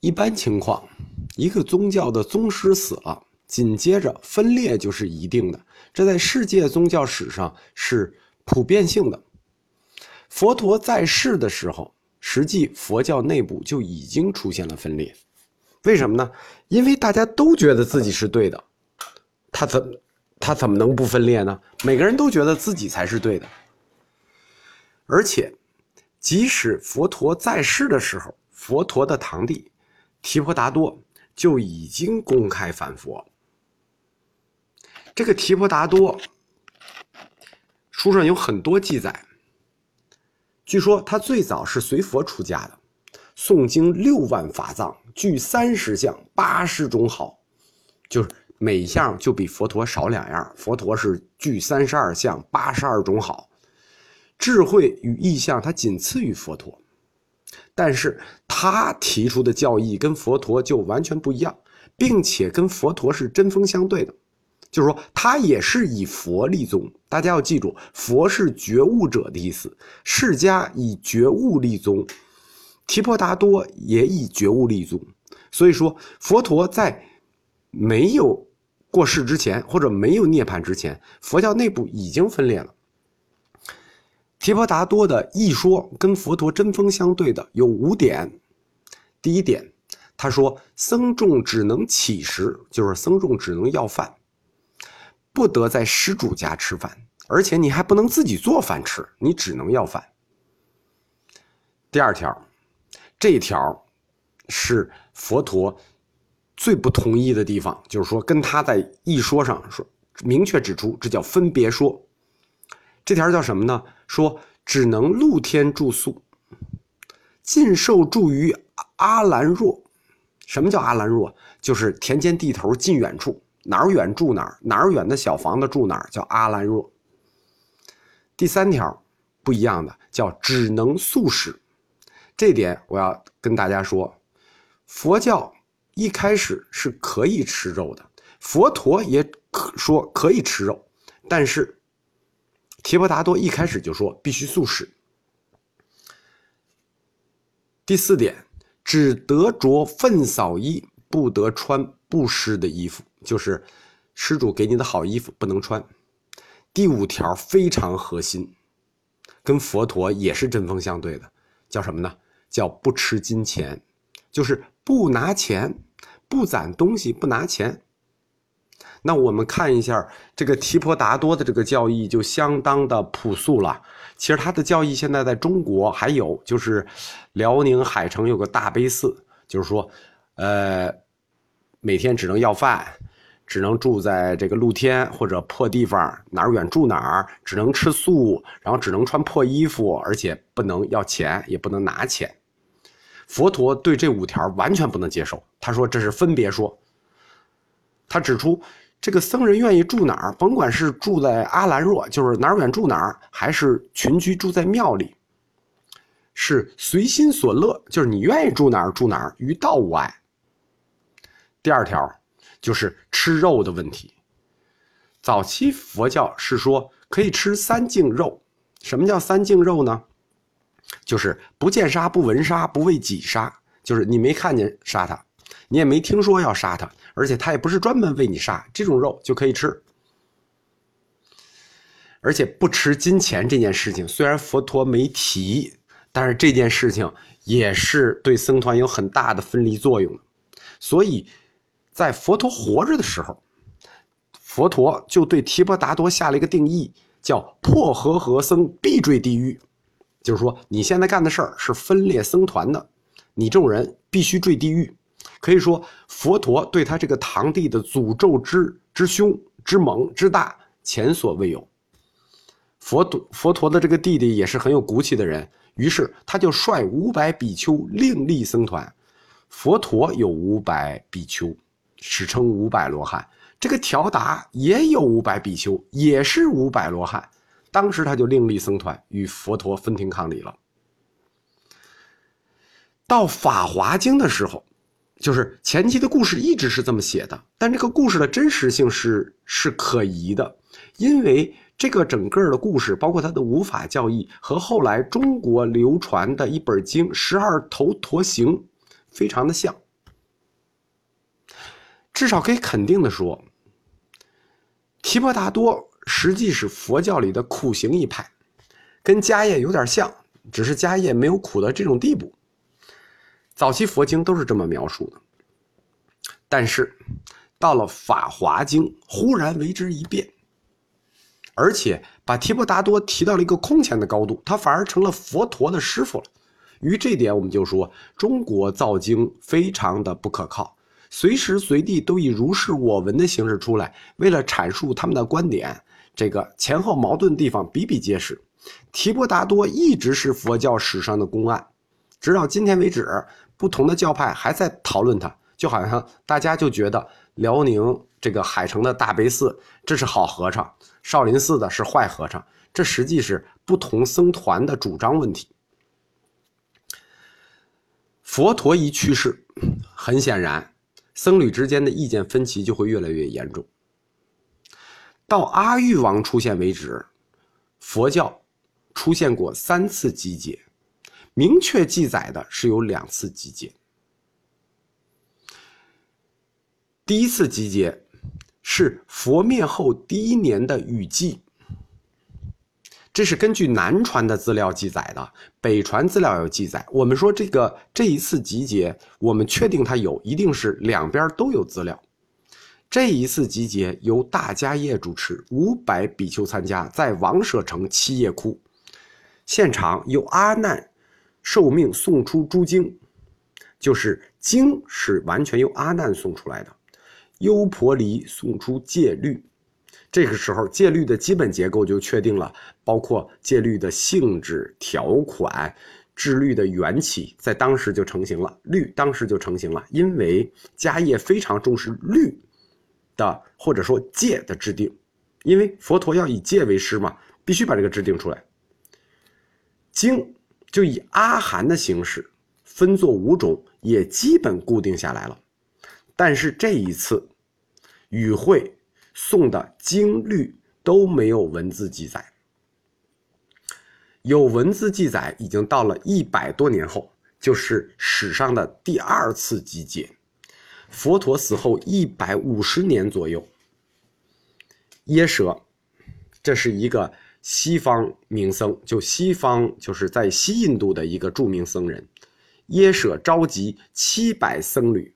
一般情况，一个宗教的宗师死了，紧接着分裂就是一定的，这在世界宗教史上是普遍性的。佛陀在世的时候，实际佛教内部就已经出现了分裂。为什么呢？因为大家都觉得自己是对的，他怎他怎么能不分裂呢？每个人都觉得自己才是对的，而且，即使佛陀在世的时候，佛陀的堂弟提婆达多就已经公开反佛。这个提婆达多，书上有很多记载。据说他最早是随佛出家的，诵经六万法藏，具三十相，八十种好，就是每项就比佛陀少两样。佛陀是具三十二相，八十二种好，智慧与意象他仅次于佛陀，但是他提出的教义跟佛陀就完全不一样，并且跟佛陀是针锋相对的。就是说，他也是以佛立宗。大家要记住，佛是觉悟者的意思。释迦以觉悟立宗，提婆达多也以觉悟立宗。所以说，佛陀在没有过世之前，或者没有涅槃之前，佛教内部已经分裂了。提婆达多的一说跟佛陀针锋相对的有五点。第一点，他说僧众只能乞食，就是僧众只能要饭。不得在施主家吃饭，而且你还不能自己做饭吃，你只能要饭。第二条，这条是佛陀最不同意的地方，就是说跟他在一说上说明确指出，这叫分别说。这条叫什么呢？说只能露天住宿，尽受住于阿兰若。什么叫阿兰若？就是田间地头近远处。哪儿远住哪儿，哪儿远的小房子住哪儿，叫阿兰若。第三条不一样的叫只能素食，这点我要跟大家说，佛教一开始是可以吃肉的，佛陀也可说可以吃肉，但是提婆达多一开始就说必须素食。第四点，只得着粪扫衣，不得穿不湿的衣服。就是施主给你的好衣服不能穿。第五条非常核心，跟佛陀也是针锋相对的，叫什么呢？叫不吃金钱，就是不拿钱，不攒东西，不拿钱。那我们看一下这个提婆达多的这个教义就相当的朴素了。其实他的教义现在在中国还有，就是辽宁海城有个大悲寺，就是说，呃，每天只能要饭。只能住在这个露天或者破地方，哪儿远住哪儿，只能吃素，然后只能穿破衣服，而且不能要钱，也不能拿钱。佛陀对这五条完全不能接受，他说这是分别说。他指出，这个僧人愿意住哪儿，甭管是住在阿兰若，就是哪儿远住哪儿，还是群居住在庙里，是随心所乐，就是你愿意住哪儿住哪儿，于道无碍。第二条。就是吃肉的问题。早期佛教是说可以吃三净肉，什么叫三净肉呢？就是不见杀、不闻杀、不为己杀，就是你没看见杀他，你也没听说要杀他，而且他也不是专门为你杀，这种肉就可以吃。而且不吃金钱这件事情，虽然佛陀没提，但是这件事情也是对僧团有很大的分离作用所以。在佛陀活着的时候，佛陀就对提婆达多下了一个定义，叫“破和合僧必坠地狱”，就是说你现在干的事儿是分裂僧团的，你这种人必须坠地狱。可以说，佛陀对他这个堂弟的诅咒之之凶之猛之大，前所未有。佛陀佛陀的这个弟弟也是很有骨气的人，于是他就率五百比丘另立僧团。佛陀有五百比丘。史称五百罗汉，这个条达也有五百比丘，也是五百罗汉。当时他就另立僧团，与佛陀分庭抗礼了。到《法华经》的时候，就是前期的故事一直是这么写的，但这个故事的真实性是是可疑的，因为这个整个的故事，包括他的无法教义和后来中国流传的一本经《十二头陀行》，非常的像。至少可以肯定的说，提婆达多实际是佛教里的苦行一派，跟迦叶有点像，只是迦叶没有苦到这种地步。早期佛经都是这么描述的，但是到了《法华经》，忽然为之一变，而且把提婆达多提到了一个空前的高度，他反而成了佛陀的师傅了。于这点，我们就说中国造经非常的不可靠，随时随地都以如是我闻的形式出来，为了阐述他们的观点，这个前后矛盾地方比比皆是。提婆达多一直是佛教史上的公案，直到今天为止。不同的教派还在讨论它，就好像大家就觉得辽宁这个海城的大悲寺这是好和尚，少林寺的是坏和尚，这实际是不同僧团的主张问题。佛陀一去世，很显然，僧侣之间的意见分歧就会越来越严重。到阿育王出现为止，佛教出现过三次集结。明确记载的是有两次集结。第一次集结是佛灭后第一年的雨季，这是根据南传的资料记载的，北传资料有记载。我们说这个这一次集结，我们确定它有，一定是两边都有资料。这一次集结由大迦叶主持，五百比丘参加，在王舍城七叶窟，现场有阿难。受命送出诸经，就是经是完全由阿难送出来的。优婆离送出戒律，这个时候戒律的基本结构就确定了，包括戒律的性质、条款、制律的缘起，在当时就成型了。律当时就成型了，因为迦叶非常重视律的或者说戒的制定，因为佛陀要以戒为师嘛，必须把这个制定出来。经。就以阿含的形式分作五种，也基本固定下来了。但是这一次与会送的经律都没有文字记载，有文字记载已经到了一百多年后，就是史上的第二次集结，佛陀死后一百五十年左右。耶舍，这是一个。西方名僧，就西方就是在西印度的一个著名僧人，耶舍召集七百僧侣，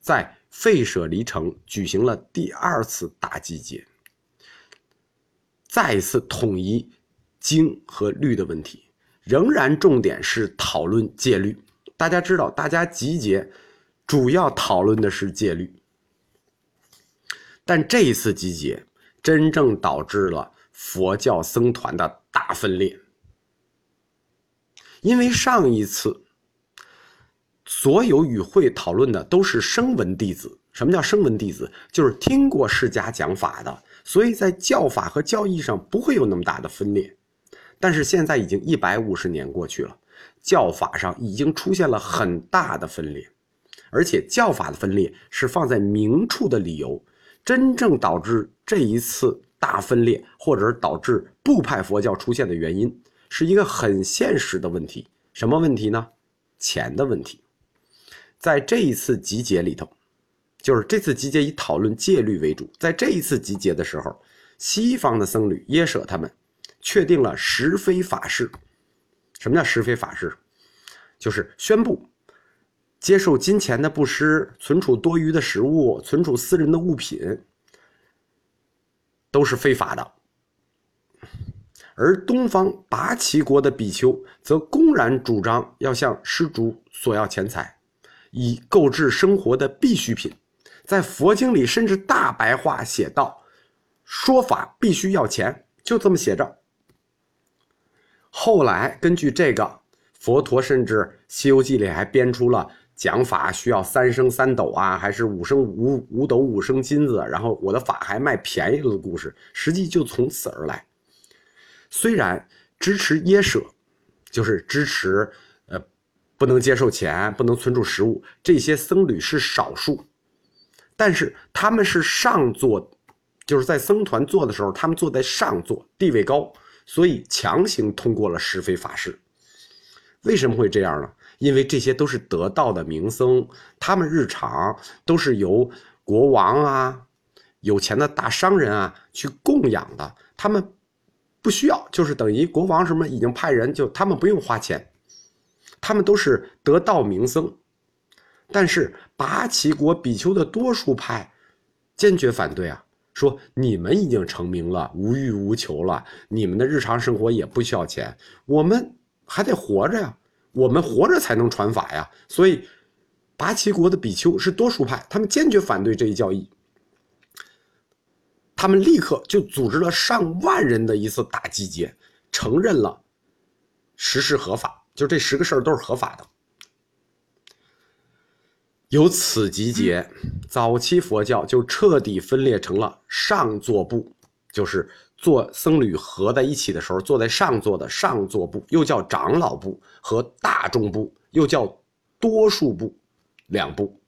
在费舍离城举行了第二次大集结，再一次统一经和律的问题，仍然重点是讨论戒律。大家知道，大家集结主要讨论的是戒律，但这一次集结真正导致了。佛教僧团的大分裂，因为上一次所有与会讨论的都是声闻弟子。什么叫声闻弟子？就是听过释迦讲法的，所以在教法和教义上不会有那么大的分裂。但是现在已经一百五十年过去了，教法上已经出现了很大的分裂，而且教法的分裂是放在明处的理由，真正导致这一次。大分裂，或者是导致部派佛教出现的原因，是一个很现实的问题。什么问题呢？钱的问题。在这一次集结里头，就是这次集结以讨论戒律为主。在这一次集结的时候，西方的僧侣耶舍他们确定了十非法事。什么叫十非法事？就是宣布接受金钱的布施，存储多余的食物，存储私人的物品。都是非法的，而东方拔旗国的比丘则公然主张要向施主索要钱财，以购置生活的必需品。在佛经里甚至大白话写道：“说法必须要钱。”就这么写着。后来根据这个，佛陀甚至《西游记》里还编出了。讲法需要三升三斗啊，还是五升五五斗五升金子？然后我的法还卖便宜了的故事，实际就从此而来。虽然支持耶舍，就是支持呃不能接受钱、不能存储食物这些僧侣是少数，但是他们是上座，就是在僧团做的时候，他们坐在上座，地位高，所以强行通过了是非法事。为什么会这样呢？因为这些都是得道的名僧，他们日常都是由国王啊、有钱的大商人啊去供养的，他们不需要，就是等于国王什么已经派人，就他们不用花钱，他们都是得道名僧。但是拔旗国比丘的多数派坚决反对啊，说你们已经成名了，无欲无求了，你们的日常生活也不需要钱，我们还得活着呀，我们活着才能传法呀。所以拔旗国的比丘是多数派，他们坚决反对这一教义。他们立刻就组织了上万人的一次大集结，承认了实施合法，就这十个事儿都是合法的。由此集结，早期佛教就彻底分裂成了上座部，就是做僧侣合在一起的时候，坐在上座的上座部，又叫长老部和大众部，又叫多数部，两部。